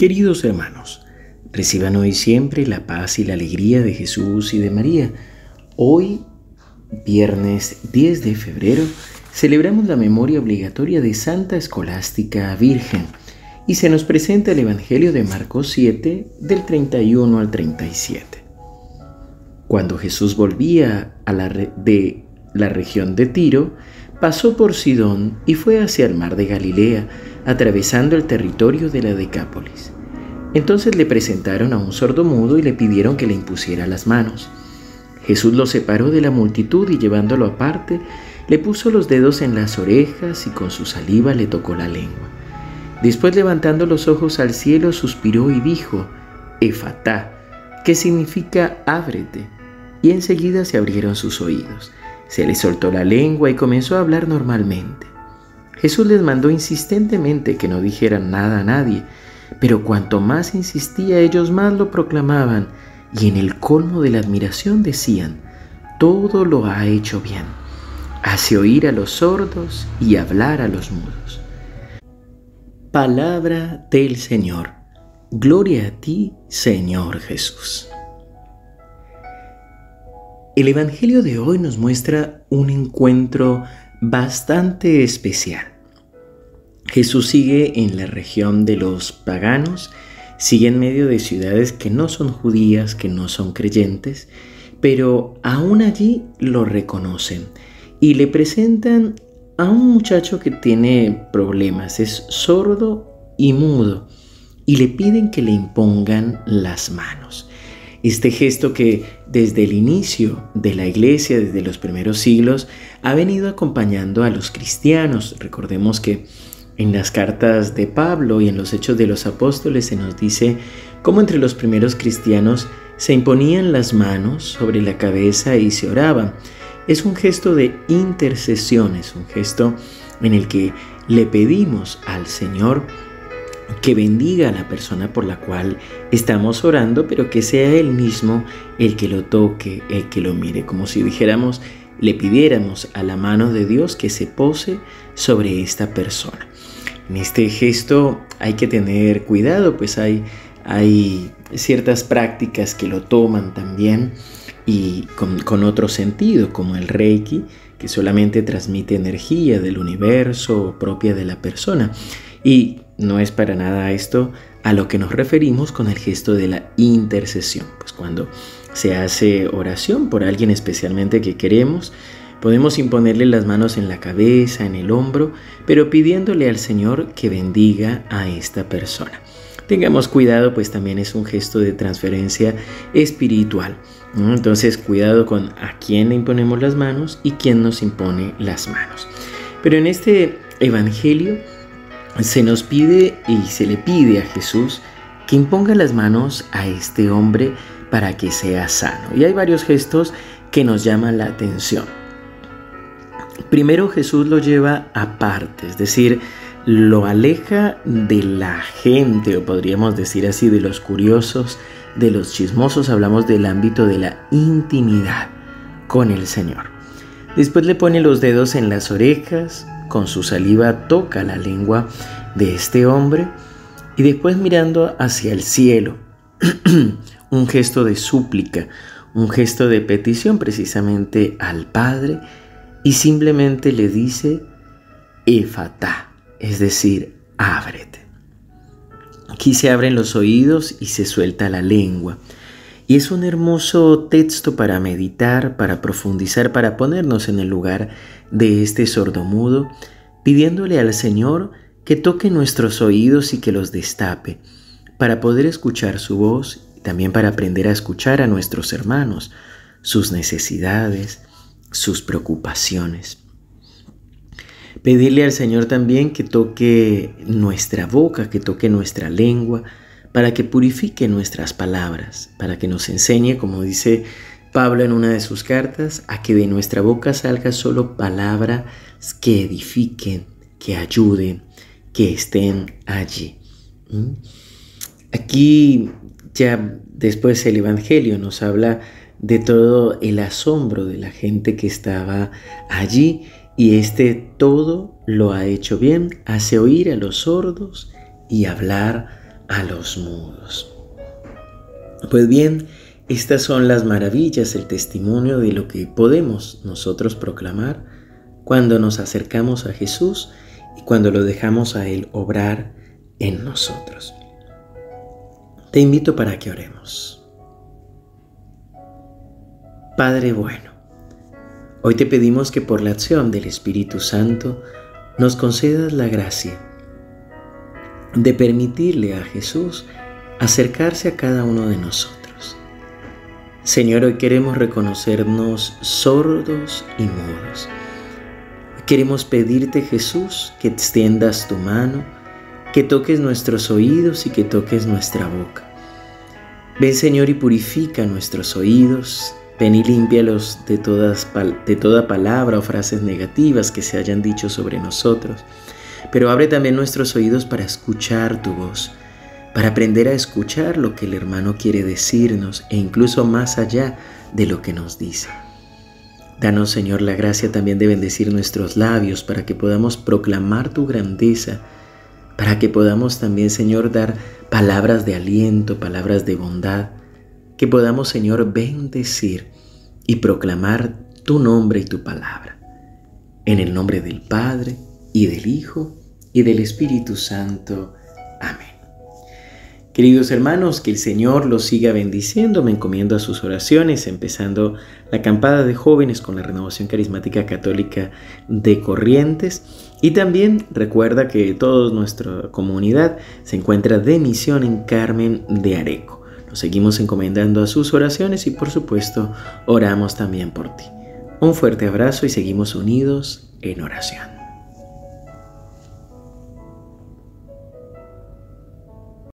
Queridos hermanos, reciban hoy siempre la paz y la alegría de Jesús y de María. Hoy, viernes 10 de febrero, celebramos la memoria obligatoria de Santa Escolástica Virgen y se nos presenta el Evangelio de Marcos 7 del 31 al 37. Cuando Jesús volvía a la de la región de Tiro, pasó por Sidón y fue hacia el mar de Galilea, atravesando el territorio de la Decápolis. Entonces le presentaron a un sordo mudo y le pidieron que le impusiera las manos. Jesús lo separó de la multitud y llevándolo aparte, le puso los dedos en las orejas y con su saliva le tocó la lengua. Después levantando los ojos al cielo, suspiró y dijo, Efatá, que significa ábrete. Y enseguida se abrieron sus oídos. Se le soltó la lengua y comenzó a hablar normalmente. Jesús les mandó insistentemente que no dijeran nada a nadie, pero cuanto más insistía ellos más lo proclamaban y en el colmo de la admiración decían, todo lo ha hecho bien, hace oír a los sordos y hablar a los mudos. Palabra del Señor. Gloria a ti, Señor Jesús. El Evangelio de hoy nos muestra un encuentro bastante especial. Jesús sigue en la región de los paganos, sigue en medio de ciudades que no son judías, que no son creyentes, pero aún allí lo reconocen y le presentan a un muchacho que tiene problemas, es sordo y mudo, y le piden que le impongan las manos. Este gesto que desde el inicio de la iglesia, desde los primeros siglos, ha venido acompañando a los cristianos. Recordemos que en las cartas de Pablo y en los hechos de los apóstoles se nos dice cómo entre los primeros cristianos se imponían las manos sobre la cabeza y se oraban. Es un gesto de intercesión, es un gesto en el que le pedimos al Señor que bendiga a la persona por la cual estamos orando, pero que sea Él mismo el que lo toque, el que lo mire, como si dijéramos, le pidiéramos a la mano de Dios que se pose sobre esta persona. En este gesto hay que tener cuidado, pues hay, hay ciertas prácticas que lo toman también y con, con otro sentido, como el Reiki, que solamente transmite energía del universo propia de la persona. Y no es para nada esto a lo que nos referimos con el gesto de la intercesión. Pues cuando se hace oración por alguien especialmente que queremos, podemos imponerle las manos en la cabeza, en el hombro, pero pidiéndole al Señor que bendiga a esta persona. Tengamos cuidado, pues también es un gesto de transferencia espiritual. Entonces, cuidado con a quién le imponemos las manos y quién nos impone las manos. Pero en este Evangelio se nos pide y se le pide a Jesús que imponga las manos a este hombre para que sea sano. Y hay varios gestos que nos llaman la atención. Primero Jesús lo lleva aparte, es decir, lo aleja de la gente, o podríamos decir así, de los curiosos, de los chismosos, hablamos del ámbito de la intimidad con el Señor. Después le pone los dedos en las orejas, con su saliva toca la lengua de este hombre y después mirando hacia el cielo, un gesto de súplica, un gesto de petición precisamente al Padre y simplemente le dice, Efata, es decir, ábrete. Aquí se abren los oídos y se suelta la lengua. Y es un hermoso texto para meditar, para profundizar, para ponernos en el lugar de este sordomudo, pidiéndole al Señor que toque nuestros oídos y que los destape, para poder escuchar su voz y también para aprender a escuchar a nuestros hermanos, sus necesidades, sus preocupaciones. Pedirle al Señor también que toque nuestra boca, que toque nuestra lengua, para que purifique nuestras palabras, para que nos enseñe, como dice Pablo en una de sus cartas, a que de nuestra boca salga solo palabras que edifiquen, que ayuden, que estén allí. ¿Mm? Aquí ya después el Evangelio nos habla de todo el asombro de la gente que estaba allí y este todo lo ha hecho bien, hace oír a los sordos y hablar a los mudos. Pues bien, estas son las maravillas, el testimonio de lo que podemos nosotros proclamar cuando nos acercamos a Jesús y cuando lo dejamos a Él obrar en nosotros. Te invito para que oremos. Padre bueno, hoy te pedimos que por la acción del Espíritu Santo nos concedas la gracia de permitirle a Jesús acercarse a cada uno de nosotros. Señor, hoy queremos reconocernos sordos y mudos. Queremos pedirte, Jesús, que extiendas tu mano, que toques nuestros oídos y que toques nuestra boca. Ven, Señor, y purifica nuestros oídos. Ven y límpialos de, todas, de toda palabra o frases negativas que se hayan dicho sobre nosotros pero abre también nuestros oídos para escuchar tu voz, para aprender a escuchar lo que el hermano quiere decirnos e incluso más allá de lo que nos dice. Danos, Señor, la gracia también de bendecir nuestros labios para que podamos proclamar tu grandeza, para que podamos también, Señor, dar palabras de aliento, palabras de bondad, que podamos, Señor, bendecir y proclamar tu nombre y tu palabra. En el nombre del Padre, y del Hijo, y del Espíritu Santo. Amén. Queridos hermanos, que el Señor los siga bendiciendo. Me encomiendo a sus oraciones, empezando la acampada de jóvenes con la Renovación Carismática Católica de Corrientes. Y también recuerda que toda nuestra comunidad se encuentra de misión en Carmen de Areco. Nos seguimos encomendando a sus oraciones y por supuesto oramos también por ti. Un fuerte abrazo y seguimos unidos en oración.